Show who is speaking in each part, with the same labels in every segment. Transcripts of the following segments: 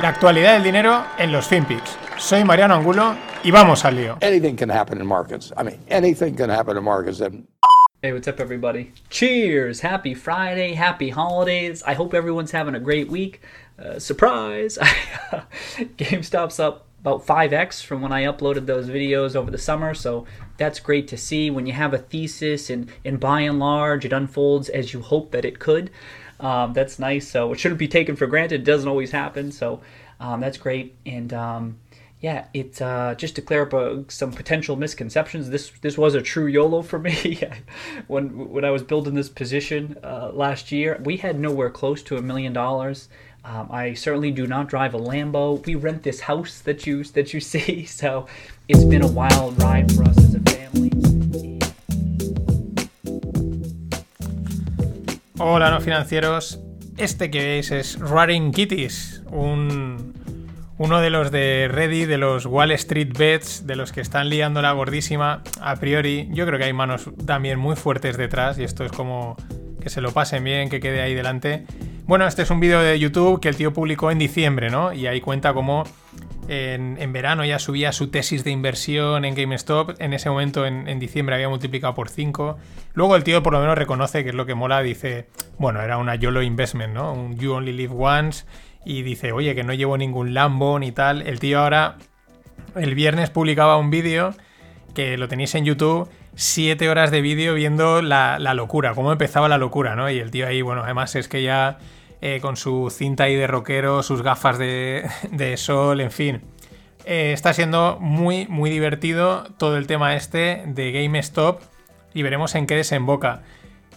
Speaker 1: La actualidad del dinero en los FinPix. Soy Mariano Angulo y vamos al lío.
Speaker 2: Anything can happen in markets. I mean, anything can happen in markets. And
Speaker 3: Hey, what's up, everybody? Cheers! Happy Friday, happy holidays. I hope everyone's having a great week. Uh, surprise! GameStop's up about 5x from when I uploaded those videos over the summer, so that's great to see. When you have a thesis and, and by and large it unfolds as you hope that it could, um, that's nice. So it shouldn't be taken for granted. It doesn't always happen, so um, that's great. And um, yeah, it uh, just to clear up uh, some potential misconceptions. This this was a true YOLO for me. when when I was building this position uh, last year, we had nowhere close to a million dollars. Um, I certainly do not drive a Lambo. We rent this house that you that you see, so it's been a wild ride for us
Speaker 1: Hola, no financieros. Este que veis es Running Kitties, un, uno de los de Reddit, de los Wall Street Bets, de los que están liando la gordísima. A priori, yo creo que hay manos también muy fuertes detrás y esto es como que se lo pasen bien, que quede ahí delante. Bueno, este es un vídeo de YouTube que el tío publicó en diciembre, ¿no? Y ahí cuenta cómo en, en verano ya subía su tesis de inversión en GameStop. En ese momento, en, en diciembre, había multiplicado por 5. Luego el tío por lo menos reconoce que es lo que mola. Dice, bueno, era una YOLO investment, ¿no? Un You Only Live Once. Y dice, oye, que no llevo ningún Lambo ni tal. El tío ahora, el viernes publicaba un vídeo que lo tenéis en YouTube siete horas de vídeo viendo la, la, locura, cómo empezaba la locura, ¿no? Y el tío ahí, bueno, además es que ya eh, con su cinta ahí de rockero, sus gafas de, sol, en fin. Eh, está siendo muy, muy divertido todo el tema este de GameStop y veremos en qué desemboca.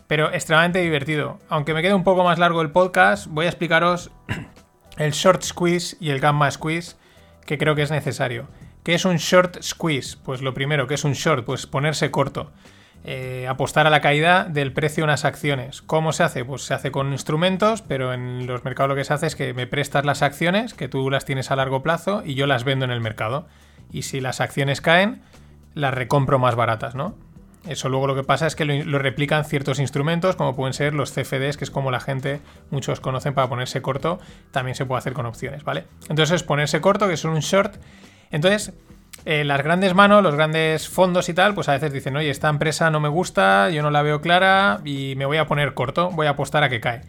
Speaker 1: Pero extremadamente divertido. Aunque me quede un poco más largo el podcast, voy a explicaros el short squeeze y el gamma squeeze que creo que es necesario. ¿Qué es un short squeeze? Pues lo primero, ¿qué es un short? Pues ponerse corto. Eh, apostar a la caída del precio de unas acciones. ¿Cómo se hace? Pues se hace con instrumentos, pero en los mercados lo que se hace es que me prestas las acciones, que tú las tienes a largo plazo, y yo las vendo en el mercado. Y si las acciones caen, las recompro más baratas, ¿no? Eso luego lo que pasa es que lo, lo, replican ciertos instrumentos, como pueden ser los CFDs, que es como la gente, muchos conocen para ponerse corto, también se puede hacer con opciones, ¿vale? Entonces ponerse corto, que es un short. Entonces, las grandes manos, los grandes fondos y tal, pues a veces dicen, oye, esta empresa no me gusta, yo no la veo clara y me voy a poner corto, voy a apostar a que cae.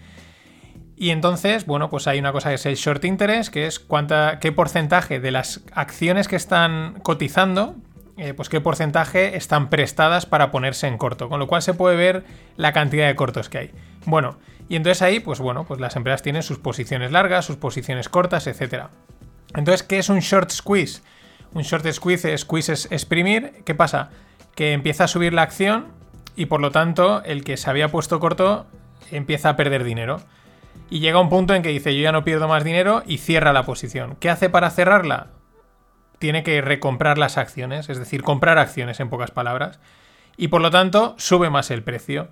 Speaker 1: Y entonces, bueno, pues hay una cosa que es el short interest, que es cuánta, qué porcentaje de las acciones que están cotizando, eh, pues qué porcentaje están prestadas para ponerse en corto, con lo cual se puede ver la cantidad de cortos que hay. Bueno, y entonces ahí, pues bueno, pues las empresas tienen sus posiciones largas, sus posiciones cortas, etc. Entonces, ¿qué es un short squeeze? Un short squeeze, squeeze es exprimir. ¿Qué pasa? Que empieza a subir la acción y por lo tanto el que se había puesto corto empieza a perder dinero. Y llega un punto en que dice yo ya no pierdo más dinero y cierra la posición. ¿Qué hace para cerrarla? Tiene que recomprar las acciones, es decir, comprar acciones en pocas palabras. Y por lo tanto sube más el precio.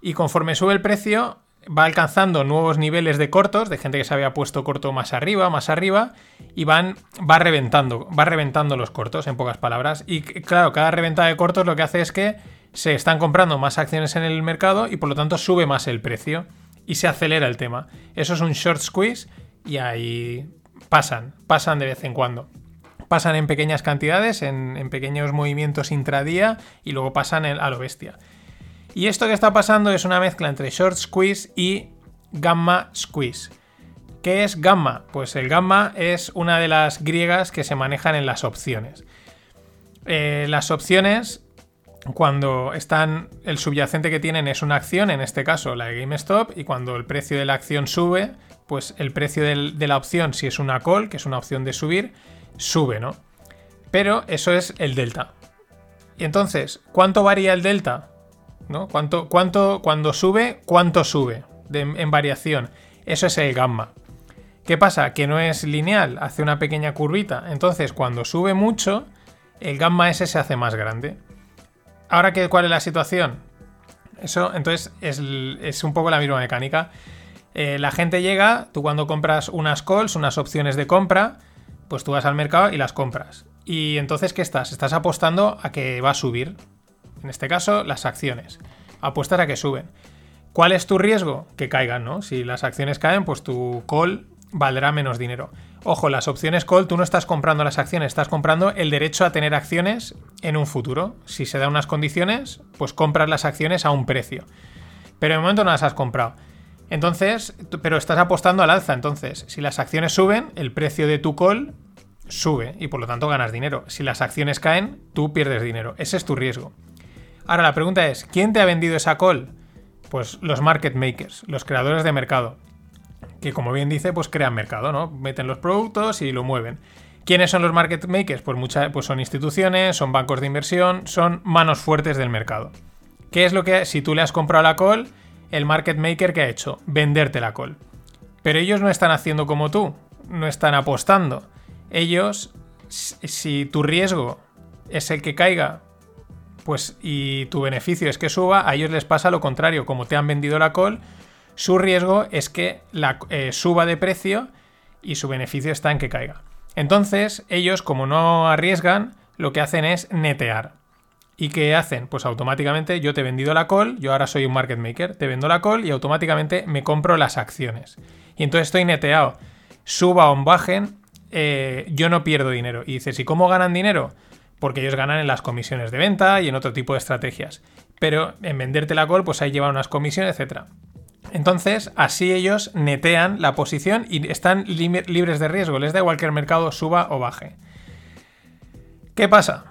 Speaker 1: Y conforme sube el precio, va alcanzando nuevos niveles de cortos, de gente que se había puesto corto más arriba, más arriba, y van, va reventando, va reventando los cortos, en pocas palabras. Y claro, cada reventada de cortos lo que hace es que se están comprando más acciones en el mercado y por lo tanto sube más el precio y se acelera el tema. Eso es un short squeeze y ahí pasan, pasan de vez en cuando. Pasan en pequeñas cantidades, en, pequeños movimientos intradía y luego pasan a lo bestia. Y esto que está pasando es una mezcla entre short squeeze y gamma squeeze. ¿Qué es gamma? Pues el gamma es una de las griegas que se manejan en las opciones. Eh, las opciones, cuando están, el subyacente que tienen es una acción, en este caso la de GameStop, y cuando el precio de la acción sube, pues el precio de la opción, si es una call, que es una opción de subir, sube, ¿no? Pero eso es el delta. Y entonces, ¿cuánto varía el delta? ¿No? ¿Cuánto, cuánto, cuando sube, cuánto sube en variación? Eso es el gamma. ¿Qué pasa? Que no es lineal, hace una pequeña curvita. Entonces, cuando sube mucho, el gamma ese se hace más grande. Ahora, ¿qué, ¿cuál es la situación? Eso, entonces, es, es un poco la misma mecánica. Eh, la gente llega, tú cuando compras unas calls, unas opciones de compra, pues tú vas al mercado y las compras. Y entonces, ¿qué estás? Estás apostando a que va a subir. En este caso, las acciones. Apuestas a que suben. ¿Cuál es tu riesgo? Que caigan, ¿no? Si las acciones caen, pues tu call valdrá menos dinero. Ojo, las opciones call, tú no estás comprando las acciones, estás comprando el derecho a tener acciones en un futuro. Si se dan unas condiciones, pues compras las acciones a un precio. Pero de momento no las has comprado. Entonces, pero estás apostando al alza. Entonces, si las acciones suben, el precio de tu call sube y por lo tanto ganas dinero. Si las acciones caen, tú pierdes dinero. Ese es tu riesgo. Ahora la pregunta es, ¿quién te ha vendido esa call? Pues los market makers, los creadores de mercado que como bien dice, pues crean mercado, ¿no? Meten los productos y lo mueven. ¿Quiénes son los market makers? Pues, muchas, pues son instituciones, son bancos de inversión, son manos fuertes del mercado. ¿Qué es lo que, si tú le has comprado la call, el market maker que ha hecho? Venderte la call. Pero ellos no están haciendo como tú, no están apostando. Ellos, si tu riesgo es el que caiga, pues y tu beneficio es que suba, a ellos les pasa lo contrario, como te han vendido la call, su riesgo es que la, eh, suba de precio y su beneficio está en que caiga. Entonces, ellos, como no arriesgan, lo que hacen es netear. ¿Y qué hacen? Pues automáticamente yo te he vendido la call, yo ahora soy un market maker, te vendo la call y automáticamente me compro las acciones. Y entonces estoy neteado. Suba o bajen, eh, yo no pierdo dinero. Y dices, ¿y cómo ganan dinero? Porque ellos ganan en las comisiones de venta y en otro tipo de estrategias. Pero en venderte la call, pues ahí lleva unas comisiones, etc. Entonces, así ellos netean la posición y están libres de riesgo. Les da igual que el mercado suba o baje. ¿Qué pasa?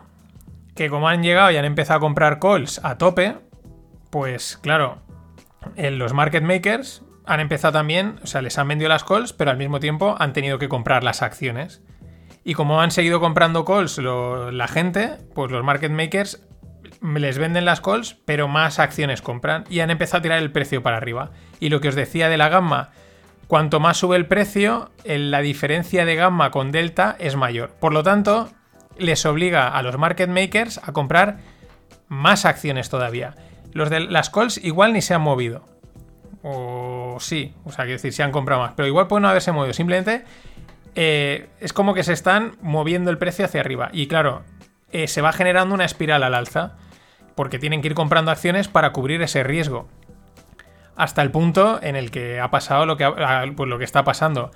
Speaker 1: Que como han llegado y han empezado a comprar calls a tope, pues claro, en los market makers han empezado también, o sea, les han vendido las calls, pero al mismo tiempo han tenido que comprar las acciones. Y como han seguido comprando calls la gente, pues los market makers les venden las calls, pero más acciones compran y han empezado a tirar el precio para arriba. Y lo que os decía de la gamma, cuanto más sube el precio, la diferencia de gamma con delta es mayor. Por lo tanto, les obliga a los market makers a comprar más acciones todavía. Los de las calls igual ni se han movido. O sí, o sea, quiero decir, se han comprado más. Pero igual pueden no haberse movido. Simplemente eh, es como que se están moviendo el precio hacia arriba. Y claro, eh, se va generando una espiral al alza porque tienen que ir comprando acciones para cubrir ese riesgo. Hasta el punto en el que ha pasado lo que, pues lo que está pasando.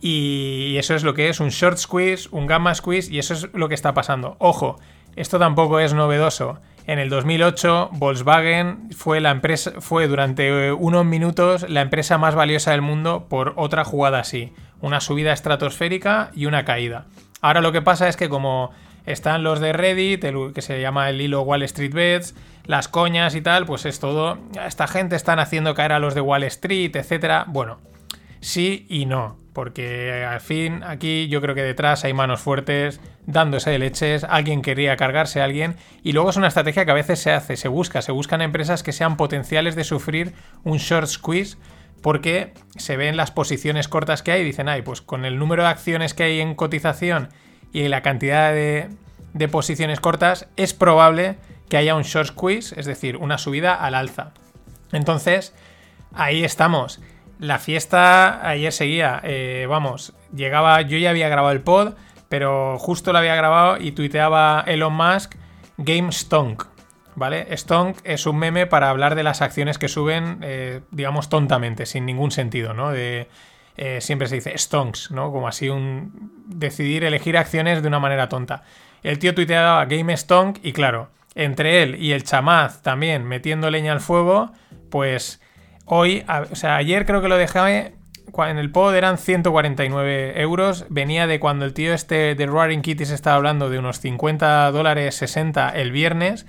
Speaker 1: Y eso es lo que es un short squeeze, un gamma squeeze, y eso es lo que está pasando. Ojo, esto tampoco es novedoso. En el 2008, Volkswagen fue la empresa, fue durante eh, unos minutos la empresa más valiosa del mundo por otra jugada así, una subida estratosférica y una caída. Ahora lo que pasa es que como están los de Reddit, que se llama el hilo Wall Street Bets, las coñas y tal, pues es todo. Esta gente están haciendo caer a los de Wall Street, etcétera. Bueno, sí y no, porque al fin aquí yo creo que detrás hay manos fuertes dándose de leches, alguien quería cargarse a alguien y luego es una estrategia que a veces se hace, se busca, se buscan empresas que sean potenciales de sufrir un short squeeze porque se ven las posiciones cortas que hay y dicen, ay, pues con el número de acciones que hay en cotización y la cantidad de, posiciones cortas, es probable que haya un short squeeze, es decir, una subida al alza. Entonces, ahí estamos. La fiesta ayer seguía, eh, vamos, llegaba, yo ya había grabado el pod, pero justo lo había grabado y tuiteaba Elon Musk Game Stonk, ¿vale? Stonk es un meme para hablar de las acciones que suben, eh, digamos, tontamente, sin ningún sentido, ¿no? De, eh, siempre se dice stonks, ¿no? Como así un decidir elegir acciones de una manera tonta. El tío tuiteaba Game Stonk y claro, entre él y el chamaz también metiendo leña al fuego, pues hoy, o sea, ayer creo que lo dejé en el pod eran 149 euros. Venía de cuando el tío este de Roaring Kitties estaba hablando de unos 50 dólares 60 el viernes.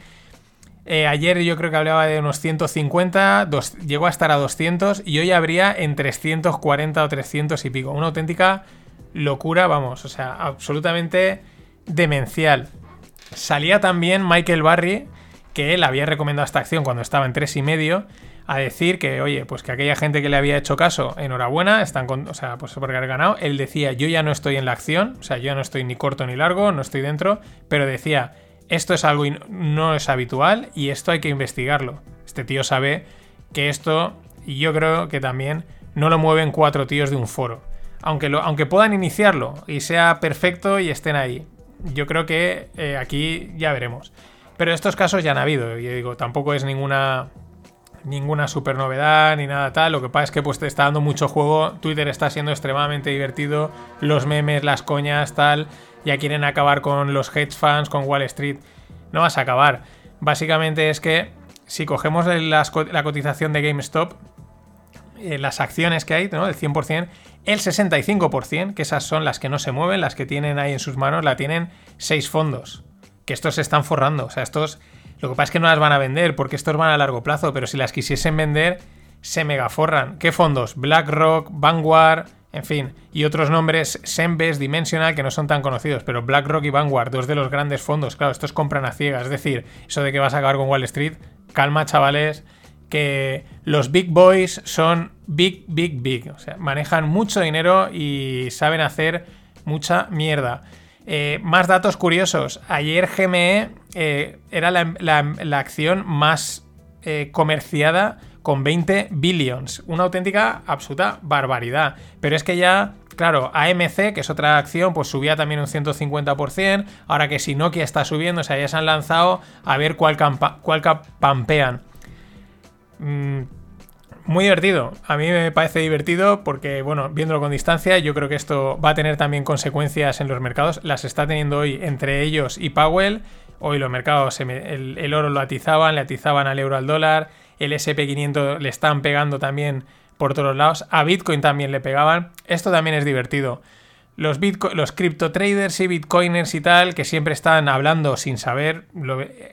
Speaker 1: Eh, ayer yo creo que hablaba de unos 150, llegó a estar a 200 y hoy habría en 340 o 300 y pico. Una auténtica locura, vamos, o sea, absolutamente demencial. Salía también Michael Barry, que él había recomendado esta acción cuando estaba en 3,5, a decir que, oye, pues que aquella gente que le había hecho caso, enhorabuena, están con, o sea, pues porque haber ganado. Él decía, yo ya no estoy en la acción, o sea, yo no estoy ni corto ni largo, no estoy dentro, pero decía, esto es algo no es habitual y esto hay que investigarlo. Este tío sabe que esto, y yo creo que también no lo mueven cuatro tíos de un foro. Aunque, lo, aunque puedan iniciarlo y sea perfecto y estén ahí. Yo creo que eh, aquí ya veremos. Pero estos casos ya han habido. Yo digo, tampoco es ninguna ninguna super novedad ni nada tal. Lo que pasa es que pues te está dando mucho juego. Twitter está siendo extremadamente divertido. Los memes, las coñas, tal. Ya quieren acabar con los hedge fans, con Wall Street. No vas a acabar. Básicamente es que si cogemos la cotización de GameStop, eh, las acciones que hay, ¿no? Del 100%, el 65%, que esas son las que no se mueven, las que tienen ahí en sus manos, la tienen seis fondos. Que estos se están forrando. O sea, estos lo que pasa es que no las van a vender porque estos van a largo plazo, pero si las quisiesen vender, se megaforran. ¿Qué fondos? BlackRock, Vanguard, en fin, y otros nombres, Sembes, Dimensional, que no son tan conocidos, pero BlackRock y Vanguard, dos de los grandes fondos, claro, estos compran a ciegas. Es decir, eso de que vas a acabar con Wall Street, calma, chavales, que los big boys son big, big, big. O sea, manejan mucho dinero y saben hacer mucha mierda. Eh, más datos curiosos. Ayer GME eh, era la, acción más eh, comerciada con 20 billions. Una auténtica absoluta barbaridad. Pero es que ya, claro, AMC, que es otra acción, pues subía también un 150%. Ahora que si Nokia está subiendo, o sea, ya se han lanzado a ver cuál, cuál pampean. Mm, muy divertido. A mí me parece divertido porque, bueno, viéndolo con distancia, yo creo que esto va a tener también consecuencias en los mercados. Las está teniendo hoy entre ellos y Powell. Hoy los mercados, el, oro lo atizaban, le atizaban al euro al dólar. El SP500 le están pegando también por todos lados. A Bitcoin también le pegaban. Esto también es divertido. Los, los cripto traders y bitcoiners y tal, que siempre están hablando sin saber,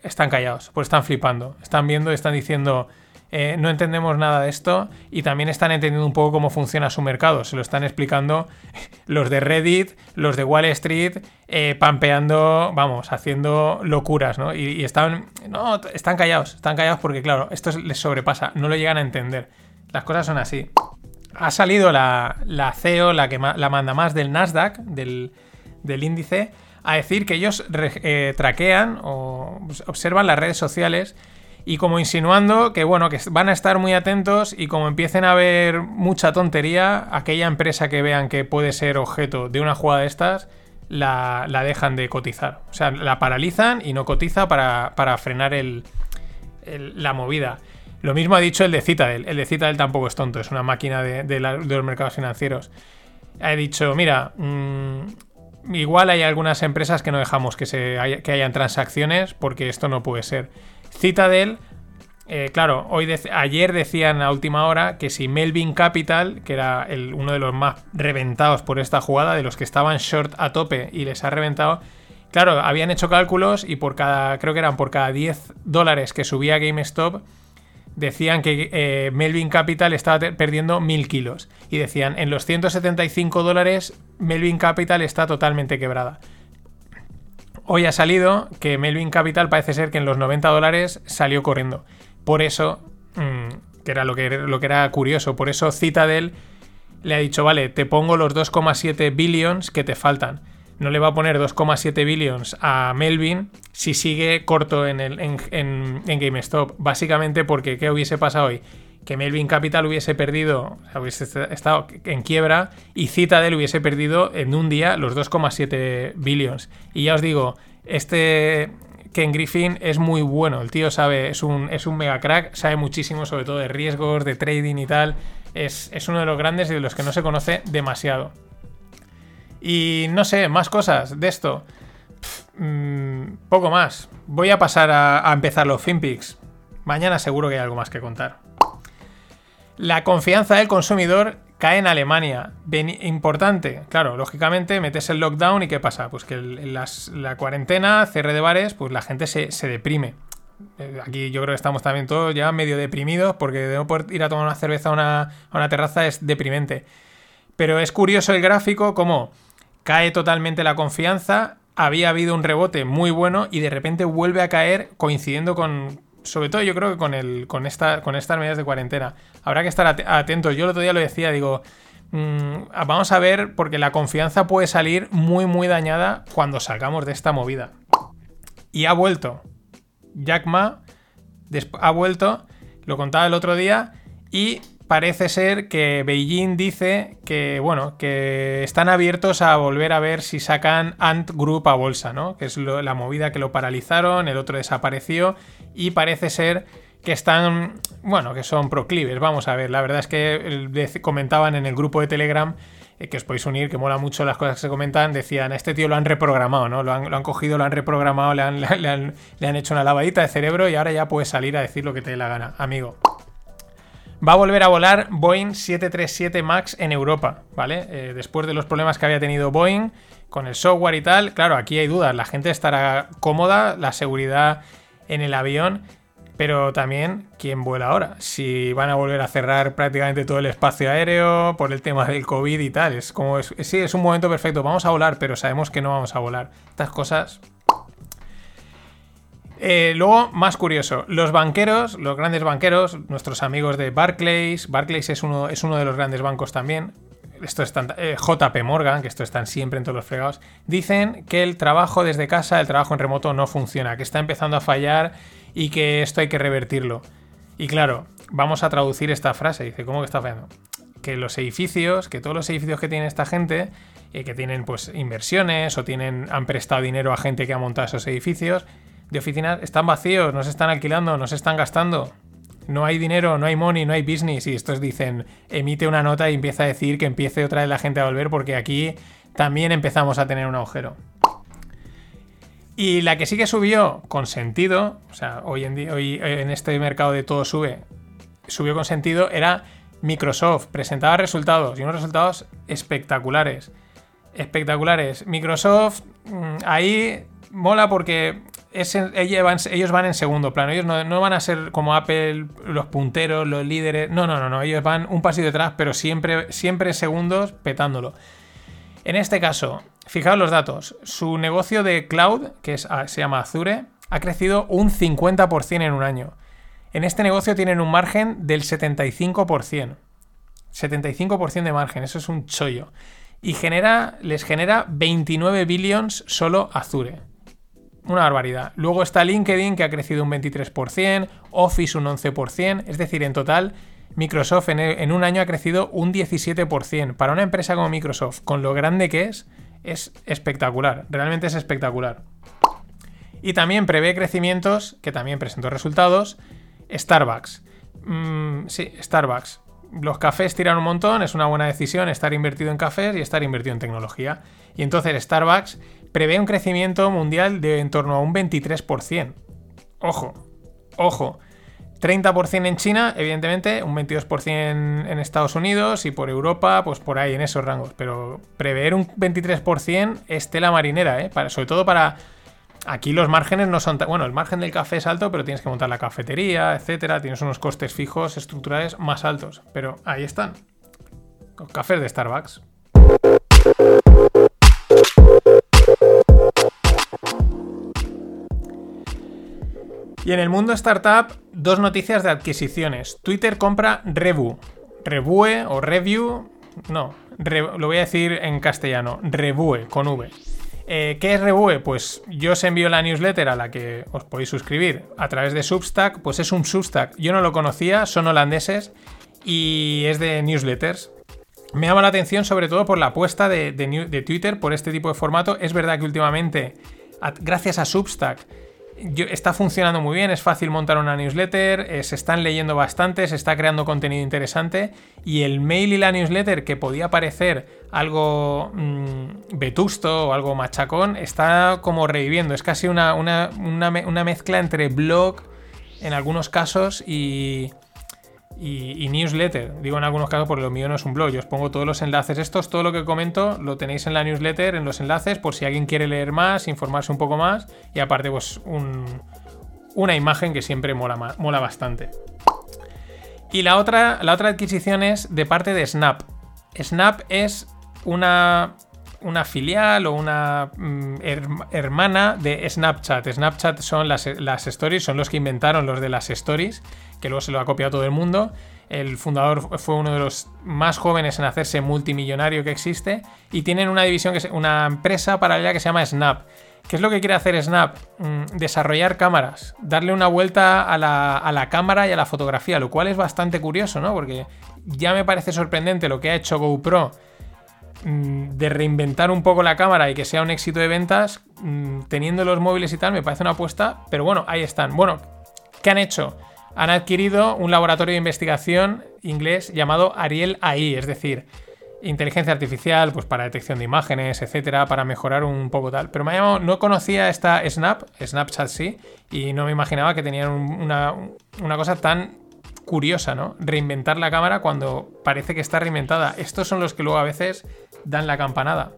Speaker 1: están callados, pues están flipando. Están viendo, están diciendo eh, no entendemos nada de esto y también están entendiendo un poco cómo funciona su mercado. Se lo están explicando los de Reddit, los de Wall Street, eh, pampeando, vamos, haciendo locuras, ¿no? Y, están, no, están callados, están callados porque, claro, esto les sobrepasa, no lo llegan a entender. Las cosas son así. Ha salido la, CEO, la que la manda más del Nasdaq, del, índice, a decir que ellos eh, traquean o observan las redes sociales y como insinuando que bueno, que van a estar muy atentos y como empiecen a ver mucha tontería, aquella empresa que vean que puede ser objeto de una jugada de estas, la, dejan de cotizar. O sea, la paralizan y no cotiza para, frenar el, la movida. Lo mismo ha dicho el de Citadel. El de Citadel tampoco es tonto, es una máquina de, los mercados financieros. Ha dicho, mira, mm, igual hay algunas empresas que no dejamos que, se que hayan transacciones porque esto no puede ser. Citadel, eh, claro, hoy ayer decían a última hora que si Melvin Capital, que era uno de los más reventados por esta jugada, de los que estaban short a tope y les ha reventado, claro, habían hecho cálculos y por cada, creo que eran por cada 10 dólares que subía GameStop, decían que eh, Melvin Capital estaba perdiendo 1000 kilos. Y decían, en los 175 dólares, Melvin Capital está totalmente quebrada. Hoy ha salido que Melvin Capital parece ser que en los 90 dólares salió corriendo. Por eso, mm, que era lo que, lo que era curioso, por eso Citadel le ha dicho, vale, te pongo los 2,7 billions que te faltan. No le va a poner 2,7 billions a Melvin si sigue corto en, el, en, en GameStop. Básicamente porque, ¿qué hubiese pasado hoy? Que Melvin Capital hubiese perdido, hubiese estado en quiebra y Citadel hubiese perdido en un día los 2,7 billions. Y ya os digo, este Ken Griffin es muy bueno, el tío sabe, es un, es un mega crack, sabe muchísimo sobre todo de riesgos, de trading y tal. Es, uno de los grandes y de los que no se conoce demasiado. Y no sé, más cosas de esto. Mm, poco más. Voy a pasar a, a empezar los FinPix. Mañana seguro que hay algo más que contar. La confianza del consumidor cae en Alemania. importante, claro, lógicamente metes el lockdown y ¿qué pasa? Pues que la cuarentena, cierre de bares, pues la gente se, deprime. Eh, aquí yo creo que estamos también todos ya medio deprimidos porque de no poder ir a tomar una cerveza a una, a una terraza es deprimente. Pero es curioso el gráfico como cae totalmente la confianza, había habido un rebote muy bueno y de repente vuelve a caer coincidiendo con, sobre todo yo creo que con, el, con, esta, con estas medidas de cuarentena. Habrá que estar atentos. Yo el otro día lo decía, digo, mm, vamos a ver, porque la confianza puede salir muy, muy dañada cuando salgamos de esta movida. Y ha vuelto. Jack Ma ha vuelto, lo contaba el otro día, y parece ser que Beijing dice que, bueno, que están abiertos a volver a ver si sacan Ant Group a bolsa, ¿no? Que es la movida que lo paralizaron, el otro desapareció y parece ser que están, bueno, que son proclives. Vamos a ver, la verdad es que comentaban en el grupo de Telegram eh, que os podéis unir, que mola mucho las cosas que se comentan, decían, este tío lo han reprogramado, ¿no? Lo han, cogido, lo han reprogramado, le han, le han hecho una lavadita de cerebro y ahora ya puedes salir a decir lo que te dé la gana, amigo. Va a volver a volar Boeing 737 MAX en Europa, ¿vale? Eh, después de los problemas que había tenido Boeing con el software y tal, claro, aquí hay dudas. La gente estará cómoda, la seguridad en el avión, pero también quién vuela ahora. Si van a volver a cerrar prácticamente todo el espacio aéreo por el tema del COVID y tal. Es como, sí, es un momento perfecto. Vamos a volar, pero sabemos que no vamos a volar. Estas cosas eh, luego, más curioso, los banqueros, los grandes banqueros, nuestros amigos de Barclays, Barclays es uno, es uno de los grandes bancos también, esto es eh, JP Morgan, que esto están siempre en todos los fregados, dicen que el trabajo desde casa, el trabajo en remoto no funciona, que está empezando a fallar y que esto hay que revertirlo. Y claro, vamos a traducir esta frase, dice, ¿cómo que está fallando? Que los edificios, que todos los edificios que tiene esta gente, eh, que tienen pues inversiones o tienen, han prestado dinero a gente que ha montado esos edificios, de oficinas están vacíos, no se están alquilando, no se están gastando. No hay dinero, no hay money, no hay business. Y estos dicen, emite una nota y empieza a decir que empiece otra vez la gente a volver porque aquí también empezamos a tener un agujero. Y la que sí que subió con sentido, o sea, hoy en, día, hoy en este mercado de todo sube, subió con sentido, era Microsoft. Presentaba resultados y unos resultados espectaculares. Espectaculares. Microsoft, mm, ahí mola porque ellos, van, en segundo plano. Ellos no, van a ser como Apple, los punteros, los líderes. No, no, no, no. Ellos van un pasito detrás, pero siempre, siempre segundos petándolo. En este caso, fijaos los datos. Su negocio de cloud, que ah, se llama Azure, ha crecido un 50% en un año. En este negocio tienen un margen del 75%. 75% de margen, eso es un chollo. Y genera, les genera 29 billions solo Azure una barbaridad. Luego está LinkedIn que ha crecido un 23%, Office un 11%, es decir, en total Microsoft en, un año ha crecido un 17%. Para una empresa como Microsoft, con lo grande que es, es espectacular, realmente es espectacular. Y también prevé crecimientos, que también presentó resultados, Starbucks. Mm, sí, Starbucks. Los cafés tiran un montón, es una buena decisión estar invertido en cafés y estar invertido en tecnología. Y entonces Starbucks prevé un crecimiento mundial de en torno a un 23%. Ojo, ojo. 30% en China, evidentemente, un 22% en, Estados Unidos y por Europa, pues por ahí, en esos rangos. Pero prever un 23% es tela marinera, ¿eh? Sobre todo para... Aquí los márgenes no son... Bueno, el margen del café es alto, pero tienes que montar la cafetería, etcétera. Tienes unos costes fijos estructurales más altos. Pero ahí están. Los cafés de Starbucks. Y en el mundo startup, dos noticias de adquisiciones. Twitter compra Revu. Revue o Review. No, lo voy a decir en castellano. Revue, con V. Eh, ¿Qué es Revue? Pues yo os envío la newsletter a la que os podéis suscribir a través de Substack. Pues es un Substack. Yo no lo conocía, son holandeses y es de newsletters. Me llama la atención sobre todo por la apuesta de, de Twitter por este tipo de formato. Es verdad que últimamente, gracias a Substack, está funcionando muy bien, es fácil montar una newsletter, eh, se están leyendo bastante, se está creando contenido interesante y el mail y la newsletter que podía parecer algo mm, vetusto o algo machacón está como reviviendo, es casi una, una mezcla entre blog en algunos casos y, y, newsletter. Digo en algunos casos porque lo mío no es un blog. Yo os pongo todos los enlaces estos, todo lo que comento lo tenéis en la newsletter, en los enlaces, por si alguien quiere leer más, informarse un poco más. Y aparte, pues una imagen que siempre mola, mola bastante. Y la otra, la otra adquisición es de parte de Snap. Snap es una, una filial o una mm, hermana de Snapchat. Snapchat son las, las stories, son los que inventaron los de las stories que luego se lo ha copiado todo el mundo. El fundador fue uno de los más jóvenes en hacerse multimillonario que existe. Y tienen una división, que es una empresa paralela que se llama Snap. ¿Qué es lo que quiere hacer Snap? Mm, desarrollar cámaras, darle una vuelta a la, a la, cámara y a la fotografía, lo cual es bastante curioso, ¿no? Porque ya me parece sorprendente lo que ha hecho GoPro mm, de reinventar un poco la cámara y que sea un éxito de ventas, mm, teniendo los móviles y tal, me parece una apuesta, pero bueno, ahí están. Bueno, ¿qué han hecho? Han adquirido un laboratorio de investigación inglés llamado Ariel AI, es decir, inteligencia artificial, pues para detección de imágenes, etcétera, para mejorar un poco tal. Pero me ha llamado, no conocía esta Snap, Snapchat sí, y no me imaginaba que tenían una, una cosa tan curiosa, ¿no? Reinventar la cámara cuando parece que está reinventada. Estos son los que luego a veces dan la campanada.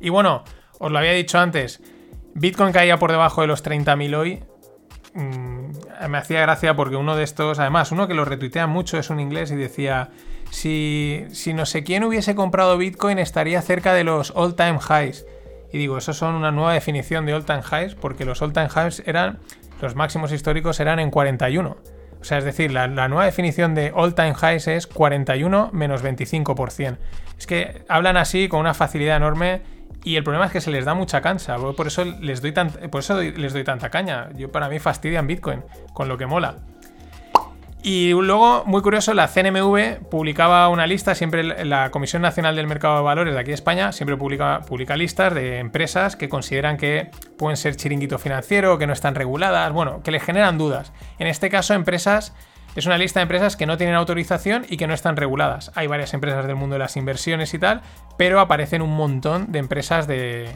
Speaker 1: Y bueno, os lo había dicho antes, Bitcoin caía por debajo de los 30.000 hoy. Mm, me hacía gracia porque uno de estos, además, uno que lo retuitea mucho es un inglés y decía, si, si no sé quién hubiese comprado Bitcoin estaría cerca de los all time highs. Y digo, eso son una nueva definición de all time highs porque los all time highs eran, los máximos históricos eran en 41. O sea, es decir, la, la, nueva definición de all time highs es 41 menos 25%. Es que hablan así con una facilidad enorme y el problema es que se les da mucha cansa. Por eso les doy, por eso les doy tanta caña. Yo para mí fastidian Bitcoin, con lo que mola. Y luego, muy curioso, la CNMV publicaba una lista, siempre la Comisión Nacional del Mercado de Valores de aquí de España, siempre publica, publica listas de empresas que consideran que pueden ser chiringuito financiero, que no están reguladas, bueno, que le generan dudas. En este caso, empresas es una lista de empresas que no tienen autorización y que no están reguladas. Hay varias empresas del mundo de las inversiones y tal, pero aparecen un montón de empresas de,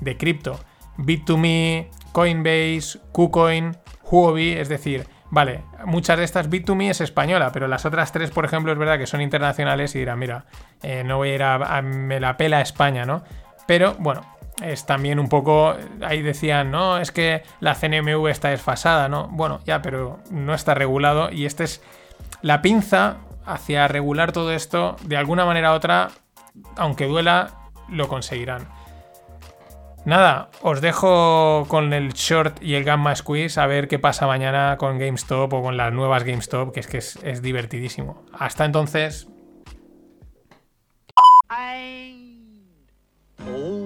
Speaker 1: de cripto. Bit2Me, Coinbase, KuCoin, Huobi, es decir, vale, muchas de estas Bit2Me es española, pero las otras tres, por ejemplo, es verdad que son internacionales y dirán, mira, eh, no voy a ir a, a, me la pela España, ¿no? Pero bueno, es también un poco. Ahí decían, no, es que la CNMV está desfasada, ¿no? Bueno, ya, pero no está regulado y esta es la pinza hacia regular todo esto, de alguna manera u otra, aunque duela, lo conseguirán. Nada, os dejo con el short y el gamma squeeze a ver qué pasa mañana con GameStop o con las nuevas GameStop, que es que es, es divertidísimo. Hasta entonces.